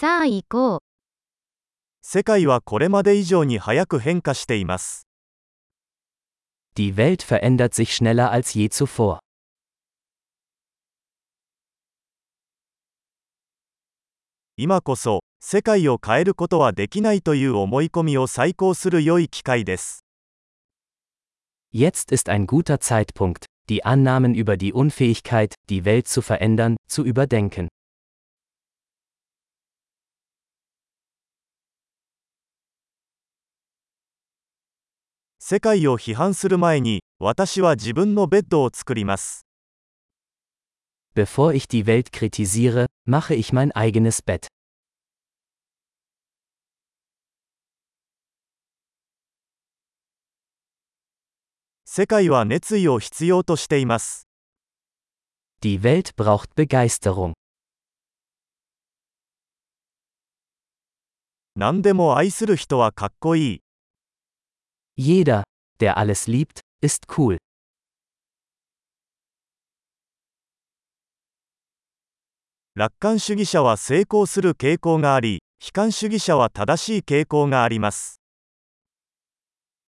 さあ行こう。世界はこれまで以上に早く変化しています。Die Welt verändert sich schneller als je zuvor. 今こそ、世界を変えることはできないという思い込みを再考する良い機会です。Jetzt ist ein guter Zeitpunkt, die Annahmen über die Unfähigkeit, die Welt zu verändern, zu überdenken. 世界を批判する前に、私は自分のベッドを作ります。Bevor ich die Welt kritisiere, mache ich mein eigenes Bett. 世界は熱意を必要としています。Die Welt braucht Begeisterung. 何でも愛する人はかっこいい。Jeder, der alles liebt, ist cool.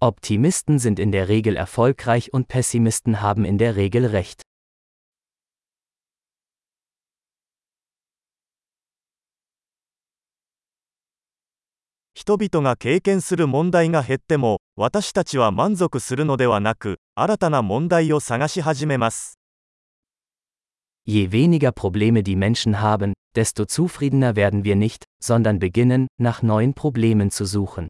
Optimisten sind in der Regel erfolgreich und Pessimisten haben in der Regel recht. 人々が経験する問題が減っても、私たちは満足するのではなく、新たな問題を探し始めます。Je weniger Probleme die Menschen haben, desto zufriedener werden wir nicht, sondern beginnen, nach neuen Problemen zu suchen.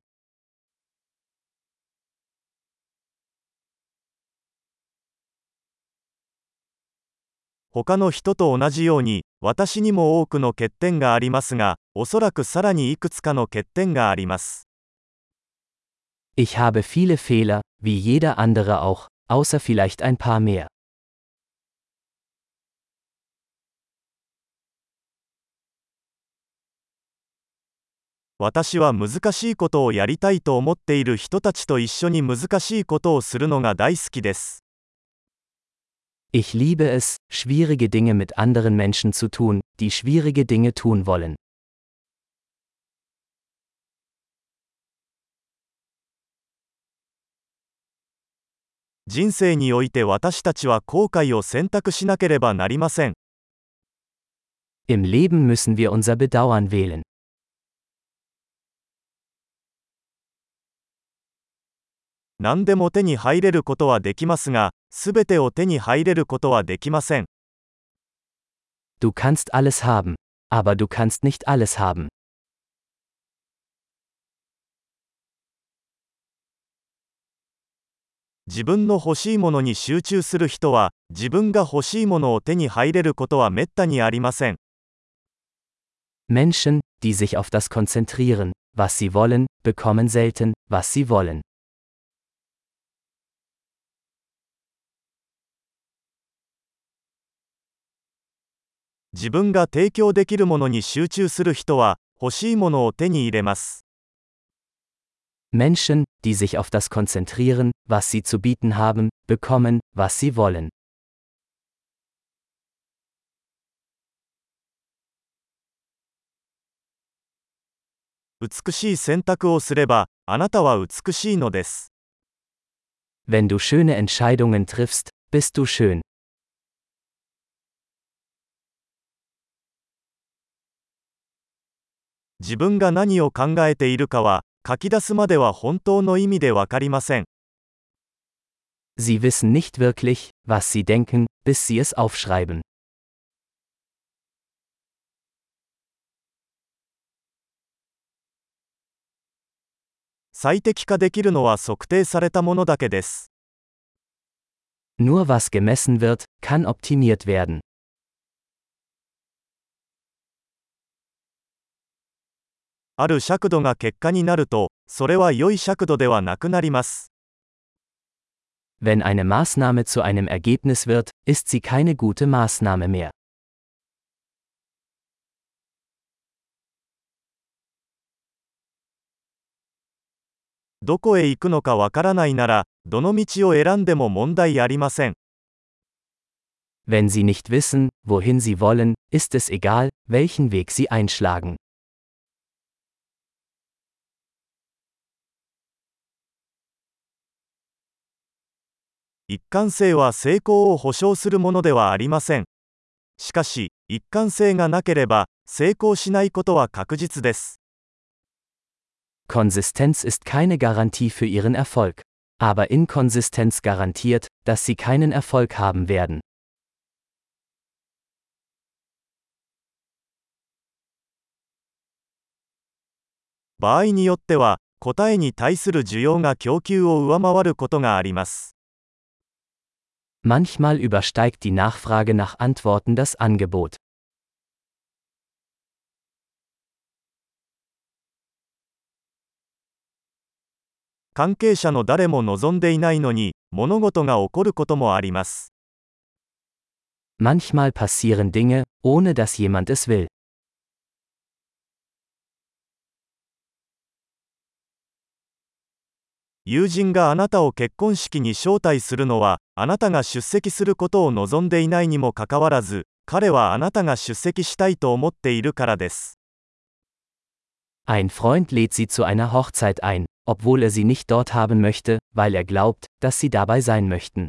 他の人と同じように、私にも多くの欠点がありますが、おそらくさらにいくつかの欠点があります。Ich habe viele Fehler, wie jeder andere auch, außer vielleicht ein paar mehr. 私は難しいことをやりたいと思っている人たちと一緒に難しいことをするのが大好きです。Ich liebe es, schwierige Dinge mit anderen Menschen zu tun, die schwierige Dinge tun wollen. 人生において私たちは後悔を選択しなければなりません。Im Leben müssen wir unser Bedauern wählen. 何でも手に入れることはできますが、すべてを手に入れることはできません。Du kannst alles haben, aber du kannst nicht alles haben. 自分の欲しいものに集中する人は、自分が欲しいものを手に入れることはめったにありません。Menschen, die sich auf das konzentrieren, was sie wollen, bekommen selten, was sie wollen. 自分が提供できるものに集中する人は、欲しいものを手に入れます。Menschen, die sich auf das konzentrieren, was sie zu bieten haben, bekommen, was sie wollen. 美しい選択をすれば、あなたは美しいのです。Wenn du schöne Entscheidungen triffst, bist du schön. 自分が何を考えているかは、書き出すまでは本当の意味でわかりません。Sie wissen nicht wirklich, was sie denken, bis sie es aufschreiben. 最適化できるのは測定されたものだけです。Nur was gemessen wird, kann optimiert werden. ある尺度が結果になると、それは良い尺度ではなくなります。Wenn eine Maßnahme zu einem Ergebnis wird, ist sie keine gute Maßnahme mehr. どこへ行くのかわからないなら、どの道を選んでも問題ありません。Wenn sie nicht wissen, wohin sie wollen, ist es egal, welchen Weg sie einschlagen. 一貫性は成功を保証するものではありません。しかし、一貫性がなければ、成功しないことは確実です。Konsistenz ist keine Garantie für ihren Erfolg. Aber Inkonsistenz garantiert, dass sie keinen Erfolg haben werden. 場合によっては、答えに対する需要が供給を上回ることがあります。Manchmal übersteigt die Nachfrage nach Antworten das Angebot. Manchmal passieren Dinge, ohne dass jemand es will. 友人があなたを結婚式に招待するのは、あなたが出席することを望んでいないにもかかわらず、彼はあなたが出席したいと思っているからです。Ein Freund lädt sie zu einer Hochzeit ein, obwohl er sie nicht dort haben möchte, weil er glaubt, dass sie dabei sein möchten.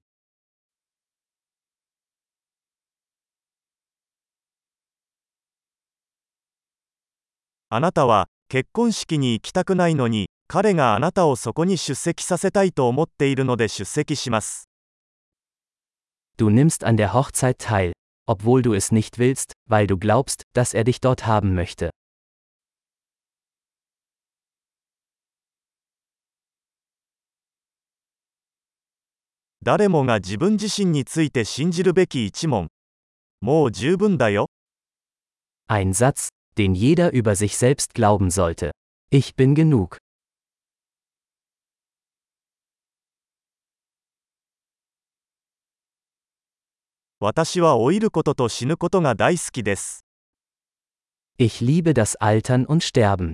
あなたは結婚式に行きたくないのに彼があなたをそこに出席させたいと思っているので出席します。Du nimmst an der Hochzeit teil, obwohl du es nicht willst, weil du glaubst, dass er dich dort haben möchte. 誰もが自分自身について信じるべき一問。もう十分だよ。Ein Satz, den jeder über sich selbst glauben sollte. Ich bin genug. 私は老いることと死ぬことが大好きです。Ich liebe das Altern und Sterben.